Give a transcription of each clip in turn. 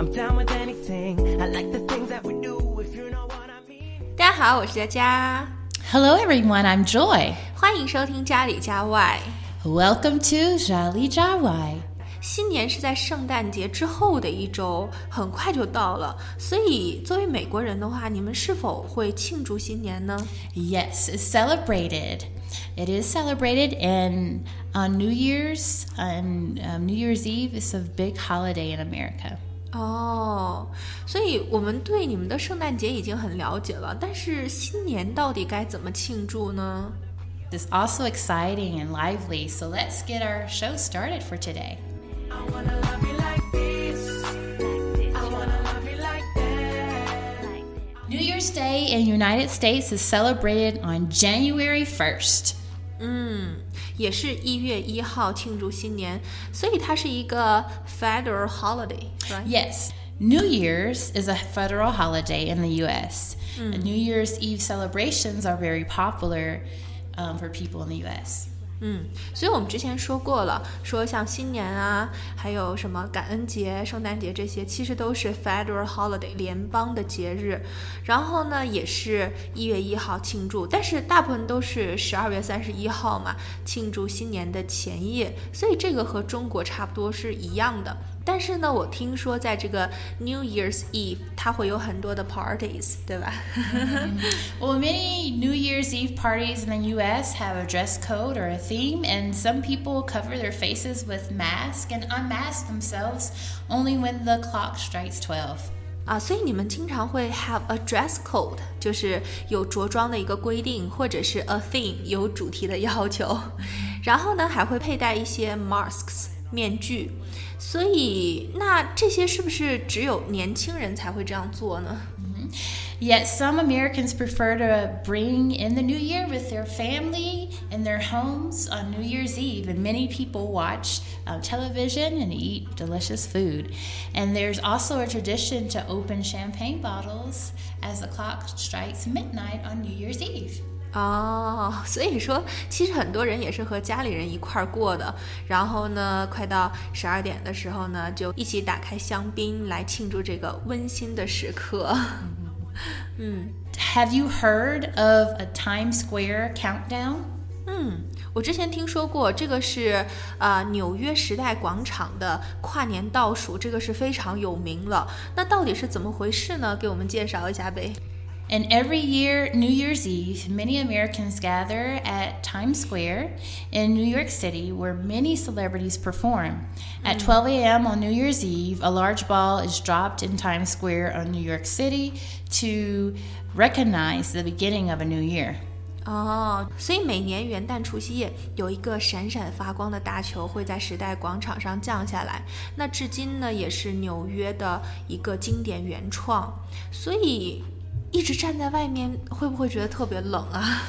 I'm down with anything. I like the things that we do if you know what I mean. 大家好，我是佳佳。Hello, everyone. I'm Joy. 欢迎收听家里家外。Welcome to Jali it's celebrated. It is celebrated, and on New Year's, on um, New Year's Eve, is a big holiday in America. 哦，所以我们对你们的圣诞节已经很了解了，但是新年到底该怎么庆祝呢？ It's also exciting and lively, so let's get our show started for today. New Year's Day in United States is celebrated on January 1st. 嗯， 也是一月一号庆祝新年，所以它是一个 federal holiday，right？ Yes, New Year's is a federal holiday in the U.S. And New Year's Eve celebrations are very popular um, for people in the U.S. 嗯，所以我们之前说过了，说像新年啊，还有什么感恩节、圣诞节这些，其实都是 federal holiday 联邦的节日。然后呢，也是一月一号庆祝，但是大部分都是十二月三十一号嘛，庆祝新年的前夜。所以这个和中国差不多是一样的。但是呢，我听说在这个 New Year's Eve，它会有很多的 parties，对吧？ Well, many New Year's Eve parties in the U.S. have a dress code or a theme, and some people cover their faces with masks and unmask themselves only when the clock strikes 12. 啊，所以你们经常会 have a dress code，就是有着装的一个规定，或者是 a theme 有主题的要求，然后呢还会佩戴一些 masks 面具，所以那这些是不是只有年轻人才会这样做呢？ Yet some Americans prefer to bring in the new year with their family in their homes on New Year's Eve, and many people watch uh, television and eat delicious food. And there's also a tradition to open champagne bottles as the clock strikes midnight on New Year's Eve. 哦，所以说其实很多人也是和家里人一块儿过的，然后呢，快到十二点的时候呢，就一起打开香槟来庆祝这个温馨的时刻。嗯。Have you heard of a Times Square countdown? 嗯，我之前听说过，这个是呃纽约时代广场的跨年倒数，这个是非常有名了。那到底是怎么回事呢？给我们介绍一下呗。And every year, New Year's Eve, many Americans gather at Times Square in New York City where many celebrities perform. At 12 a.m. on New Year's Eve, a large ball is dropped in Times Square on New York City to recognize the beginning of a new year. 哦，所以每年元旦除夕夜有一个闪闪发光的大球会在时代广场上降下来。那至今呢，也是纽约的一个经典原创。所以 一直站在外面，会不会觉得特别冷啊？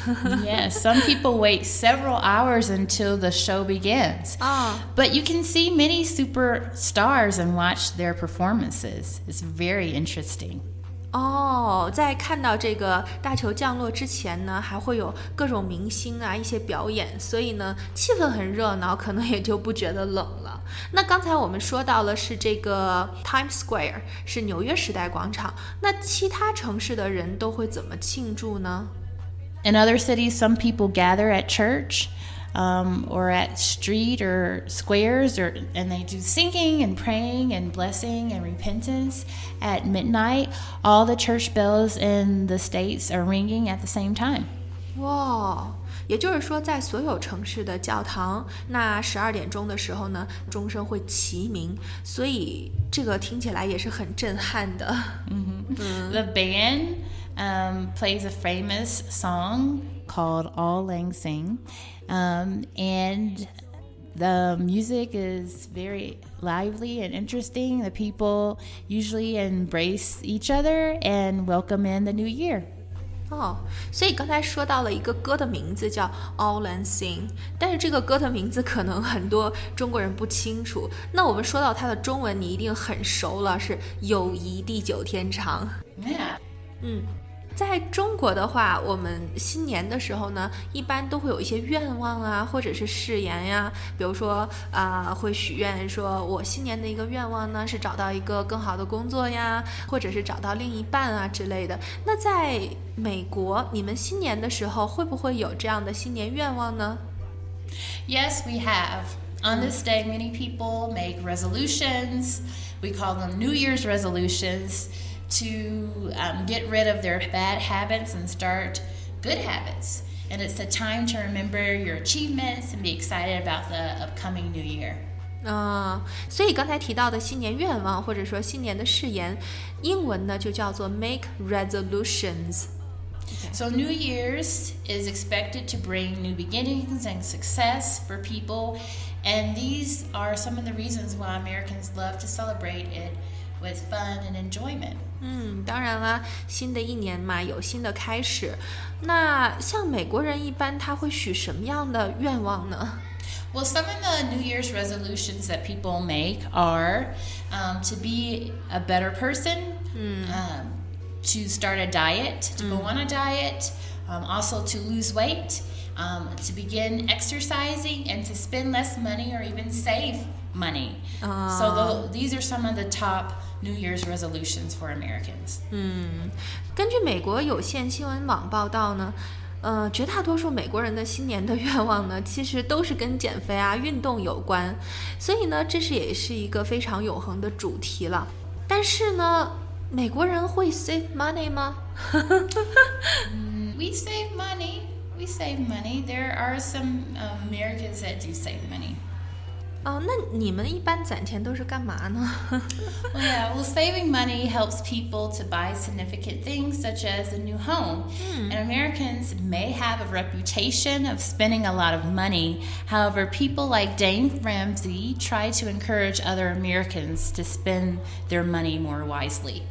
yes, some people wait several hours until the show begins. 啊、 But you can see many superstars and watch their performances. It's very interesting. 哦，在看到这个大球降落之前呢，还会有各种明星啊一些表演，所以呢气氛很热闹，可能也就不觉得冷了。那刚才我们说到了是这个 Times Square，是纽约时代广场，那其他城市的人都会怎么庆祝呢？In other cities, some people gather at church um, or at street or squares, or and they do singing and praying and blessing and repentance at midnight. All the church bells in the states are ringing at the same time. 哇，也就是说，在所有城市的教堂，那十二点钟的时候呢，钟声会齐鸣，所以这个听起来也是很震撼的。 The band um, plays a famous song called Auld Lang Syne," Um, and the music is very lively and interesting. The people usually embrace each other and welcome in the new year. 哦，所以刚才说到了一个歌的名字叫《Auld Lang Syne》，但是这个歌的名字可能很多中国人不清楚。那我们说到它的中文，你一定很熟了，是“友谊地久天长”。Yeah. 嗯， 在中国的话，我们新年的时候呢，一般都会有一些愿望啊，或者是誓言呀。比如说啊，会许愿说，我新年的一个愿望呢是找到一个更好的工作呀，或者是找到另一半啊之类的。那在美国，你们新年的时候会不会有这样的新年愿望呢？Yes, we have. On this day, many people make resolutions. We call them New Year's resolutions to um, get rid of their bad habits and start good habits. And it's a time to remember your achievements and be excited about the upcoming new year. 啊、uh,，所以刚才提到的新年愿望或者说新年的誓言，英文呢就叫做 make resolutions。so, New Year's is expected to bring new beginnings and success for people, and these are some of the reasons why Americans love to celebrate it with fun and enjoyment. 嗯，当然啦，新的一年嘛，有新的开始。那像美国人一般，他会许什么样的愿望呢？Well, some of the New Year's resolutions that people make are um, to be a better person. Mm. Um, to start a diet, to mm. go on a diet, um, also to lose weight, um, to begin exercising, and to spend less money or even save money. Uh. So the, these are some of the top New Year's resolutions for Americans. 嗯，根据美国有线新闻网报道呢。呃，绝大多数美国人的新年的愿望呢，其实都是跟减肥啊、运动有关，所以呢，这是也是一个非常永恒的主题了。但是呢，美国人会 save money 吗？We save money. we save money. There are some um, Americans that do save money. 哦，那你们一般攒钱都是干嘛呢？Well, yeah, well, saving money helps people to buy significant things such as a new home. Hmm. And Americans may have a reputation of spending a lot of money. However, people like Dave Ramsey try to encourage other Americans to spend their money more wisely.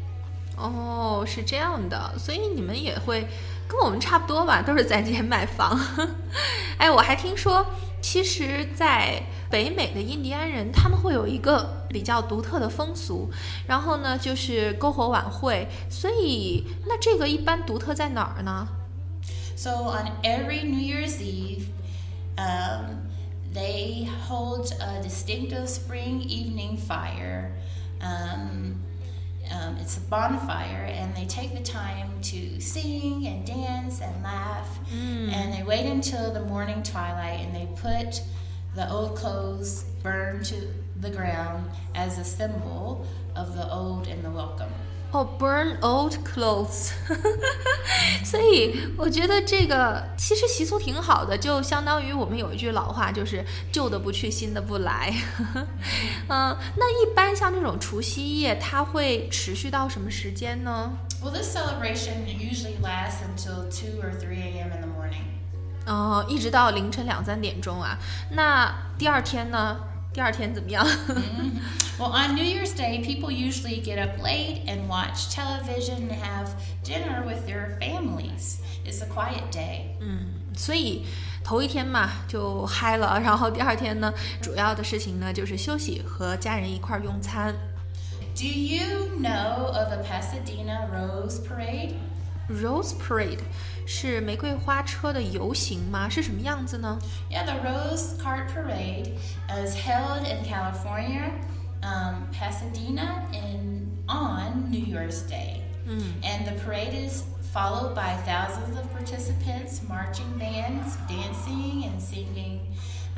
哦，是这样的，所以你们也会跟我们差不多吧，都是攒钱买房。哎，我还听说，其实，在北美的印第安人，他们会有一个比较独特的风俗，然后呢，就是篝火晚会。所以，那这个一般独特在哪儿呢？So on every New Year's Eve, um, they hold a distinctive spring evening fire. Um, um, it's a bonfire, and they take the time to sing and dance and laugh, mm. and they wait until the morning twilight, and they put the old clothes burned to the ground as a symbol of the old and the welcome. 哦，burn old clothes，所以我觉得这个其实习俗挺好的，就相当于我们有一句老话，就是旧的不去，新的不来。嗯，那一般像这种除夕夜，它会持续到什么时间呢？Well, this celebration usually lasts until two or three a.m. in the morning. 哦，一直到凌晨两三点钟啊。那第二天呢？第二天怎么样？Well, on New Year's Day, people usually get up late and watch television and have dinner with their families. It's a quiet day. 嗯，所以头一天嘛就嗨了，然后第二天呢，主要的事情呢就是休息和家人一块儿用餐。Do you know of the Pasadena Rose Parade? Rose Parade 是玫瑰花车的游行吗？是什么样子呢？Yeah, the Rose Cart Parade is held in California, um, Pasadena, in on New Year's Day. Mm. And the parade is followed by thousands of participants, marching bands, dancing, and singing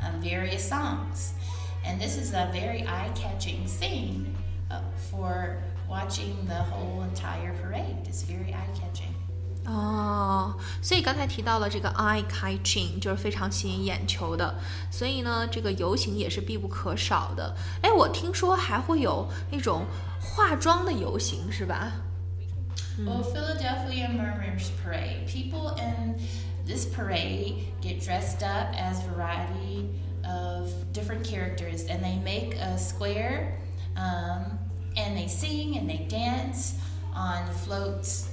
um, various songs. And this is a very eye-catching scene uh, for watching the whole entire parade. It's very eye-catching. 哦，所以刚才提到了这个 eye catching，就是非常吸引眼球的，所以呢，这个游行也是必不可少的。哎，我听说还会有那种化妆的游行，是吧？Well, Philadelphia Murmurs Parade. People in this parade get dressed up as variety of different characters, and they make a square, um, and they sing and they dance on floats.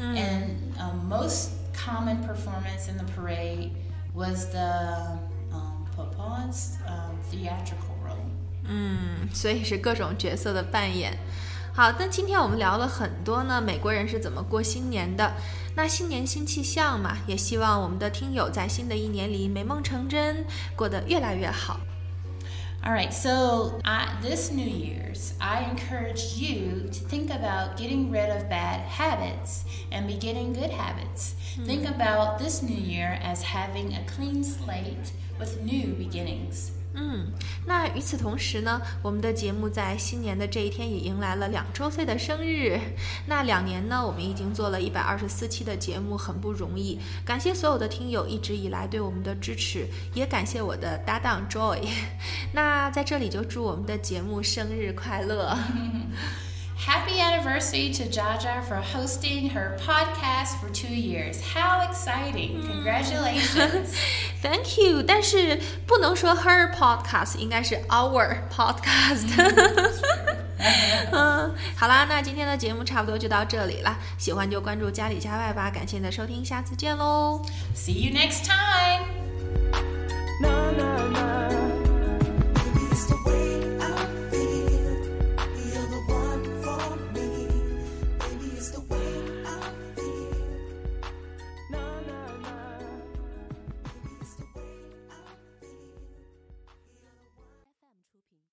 Mm. And um, most common performance in the parade was the um, Papa's um, theatrical role. 嗯，所以是各种角色的扮演。好，那今天我们聊了很多呢，美国人是怎么过新年的。那新年新气象嘛，也希望我们的听友在新的一年里美梦成真，过得越来越好。All right, so I, this New Year's, I encourage you to think about getting rid of bad habits and beginning good habits. Hmm. Think about this New Year as having a clean slate with new beginnings. 嗯，那与此同时呢，我们的节目在新年的这一天也迎来了两周岁的生日。那两年呢，我们已经做了一百二十四期的节目，很不容易。感谢所有的听友一直以来对我们的支持，也感谢我的搭档 Joy。那在这里就祝我们的节目生日快乐 ！Happy anniversary to Jaja for hosting her podcast for two years. How exciting! Congratulations. Thank you，但是不能说 her podcast，应该是 our podcast。嗯，好啦，那今天的节目差不多就到这里了。喜欢就关注家里家外吧，感谢你的收听，下次见喽。 See you next time.